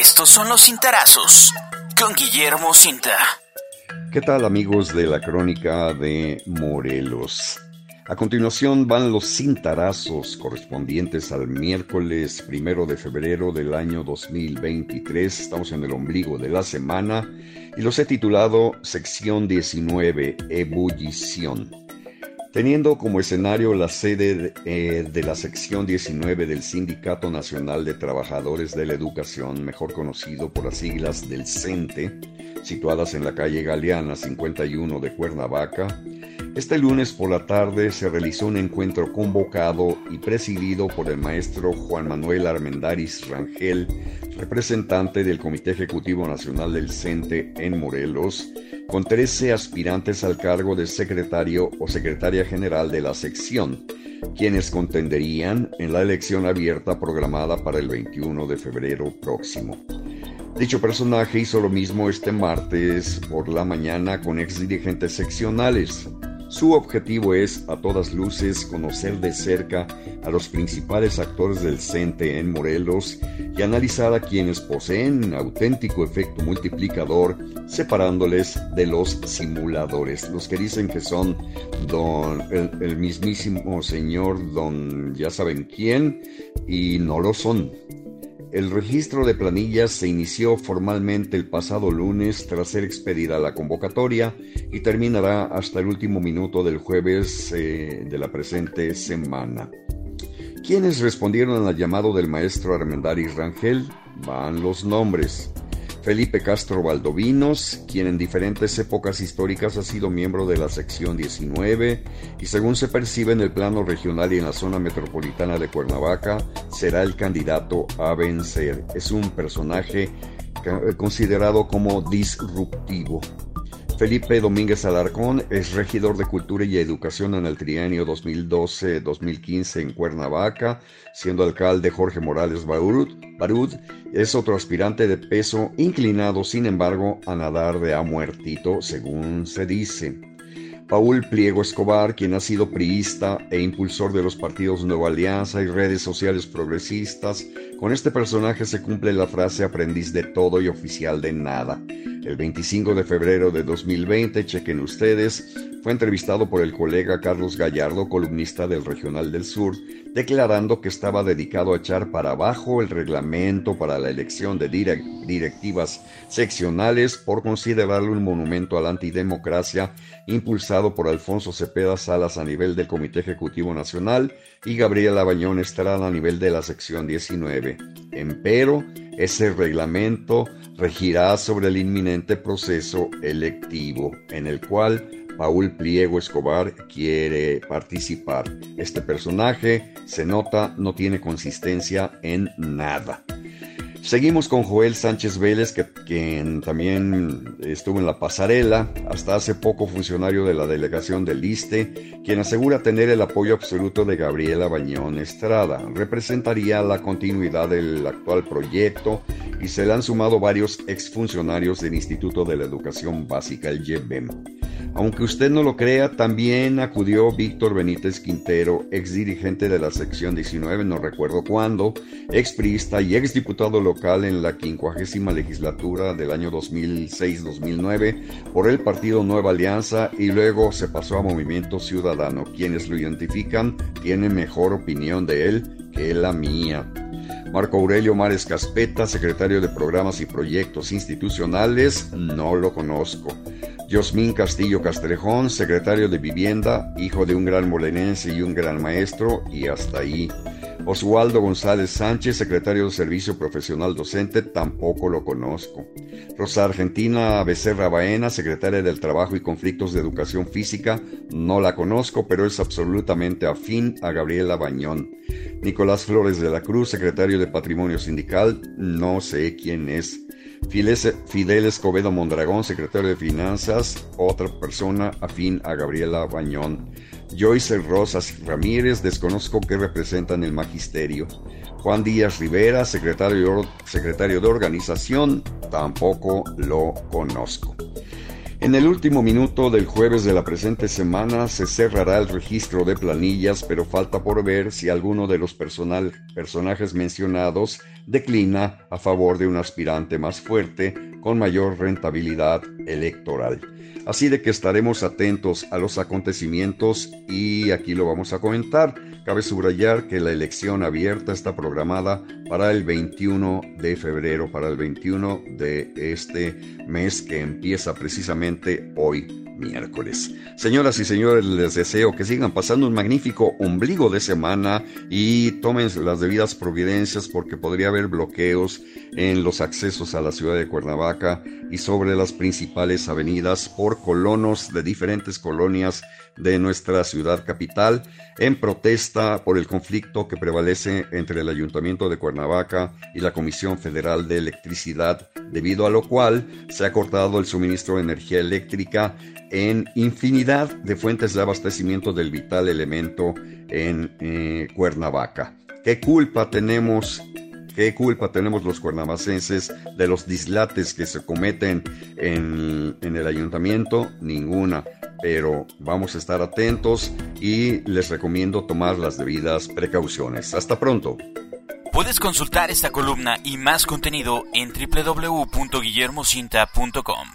Estos son los cintarazos con Guillermo Cinta. ¿Qué tal amigos de la crónica de Morelos? A continuación van los cintarazos correspondientes al miércoles primero de febrero del año 2023. Estamos en el ombligo de la semana y los he titulado Sección 19, Ebullición. Teniendo como escenario la sede eh, de la sección 19 del Sindicato Nacional de Trabajadores de la Educación, mejor conocido por las siglas del CENTE, situadas en la calle Galeana 51 de Cuernavaca, este lunes por la tarde se realizó un encuentro convocado y presidido por el maestro Juan Manuel Armendaris Rangel, representante del Comité Ejecutivo Nacional del CENTE en Morelos, con 13 aspirantes al cargo de secretario o secretaria general de la sección, quienes contenderían en la elección abierta programada para el 21 de febrero próximo. Dicho personaje hizo lo mismo este martes por la mañana con ex dirigentes seccionales, su objetivo es, a todas luces, conocer de cerca a los principales actores del CENTE en Morelos y analizar a quienes poseen auténtico efecto multiplicador, separándoles de los simuladores, los que dicen que son don, el, el mismísimo señor don ya saben quién y no lo son. El registro de planillas se inició formalmente el pasado lunes tras ser expedida la convocatoria y terminará hasta el último minuto del jueves eh, de la presente semana. ¿Quiénes respondieron al llamado del maestro Armendáriz Rangel? Van los nombres. Felipe Castro Valdovinos, quien en diferentes épocas históricas ha sido miembro de la sección 19 y según se percibe en el plano regional y en la zona metropolitana de Cuernavaca, será el candidato a vencer. Es un personaje considerado como disruptivo. Felipe Domínguez Alarcón es regidor de Cultura y Educación en el trienio 2012-2015 en Cuernavaca, siendo alcalde Jorge Morales Barud. Es otro aspirante de peso inclinado, sin embargo, a nadar de a muertito, según se dice. Paul Pliego Escobar, quien ha sido priista e impulsor de los partidos Nueva Alianza y redes sociales progresistas, con este personaje se cumple la frase aprendiz de todo y oficial de nada. El 25 de febrero de 2020, chequen ustedes, fue entrevistado por el colega Carlos Gallardo, columnista del Regional del Sur, declarando que estaba dedicado a echar para abajo el reglamento para la elección de directivas seccionales por considerarlo un monumento a la antidemocracia impulsado por Alfonso Cepeda Salas a nivel del Comité Ejecutivo Nacional y Gabriela Bañón Estrada a nivel de la sección 19. Empero, ese reglamento regirá sobre el inminente proceso electivo en el cual Paul Pliego Escobar quiere participar. Este personaje, se nota, no tiene consistencia en nada. Seguimos con Joel Sánchez Vélez, que, quien también estuvo en la pasarela, hasta hace poco funcionario de la delegación del ISTE, quien asegura tener el apoyo absoluto de Gabriela Bañón Estrada. Representaría la continuidad del actual proyecto y se le han sumado varios exfuncionarios del Instituto de la Educación Básica, el YEBEM. Aunque usted no lo crea, también acudió Víctor Benítez Quintero, ex dirigente de la sección 19, no recuerdo cuándo, ex priista y ex diputado local en la quincuagésima legislatura del año 2006-2009 por el partido Nueva Alianza y luego se pasó a Movimiento Ciudadano. Quienes lo identifican tienen mejor opinión de él que la mía. Marco Aurelio Mares Caspeta, secretario de Programas y Proyectos Institucionales, no lo conozco. Yosmín Castillo Castrejón, secretario de Vivienda, hijo de un gran molenense y un gran maestro, y hasta ahí. Oswaldo González Sánchez, secretario de Servicio Profesional Docente, tampoco lo conozco. Rosa Argentina Becerra Baena, secretaria del Trabajo y Conflictos de Educación Física, no la conozco, pero es absolutamente afín a Gabriela Bañón. Nicolás Flores de la Cruz, secretario de Patrimonio Sindical, no sé quién es. Fidel Escobedo Mondragón, secretario de Finanzas, otra persona afín a Gabriela Bañón. Joyce Rosas Ramírez, desconozco qué representan el magisterio. Juan Díaz Rivera, secretario, secretario de organización, tampoco lo conozco. En el último minuto del jueves de la presente semana se cerrará el registro de planillas, pero falta por ver si alguno de los personajes mencionados declina a favor de un aspirante más fuerte con mayor rentabilidad electoral. Así de que estaremos atentos a los acontecimientos y aquí lo vamos a comentar. Cabe subrayar que la elección abierta está programada para el 21 de febrero, para el 21 de este mes que empieza precisamente hoy miércoles. Señoras y señores, les deseo que sigan pasando un magnífico ombligo de semana y tomen las debidas providencias porque podría haber bloqueos en los accesos a la ciudad de Cuernavaca y sobre las principales avenidas por colonos de diferentes colonias de nuestra ciudad capital en protesta por el conflicto que prevalece entre el Ayuntamiento de Cuernavaca y la Comisión Federal de Electricidad, debido a lo cual se ha cortado el suministro de energía eléctrica en infinidad de fuentes de abastecimiento del vital elemento en eh, Cuernavaca. ¿Qué culpa tenemos ¿Qué culpa tenemos los cuernavacenses de los dislates que se cometen en, en, el ayuntamiento? Ninguna. Pero vamos a estar atentos y les recomiendo tomar las debidas precauciones. Hasta pronto. Puedes consultar esta columna y más contenido en www.guillermocinta.com.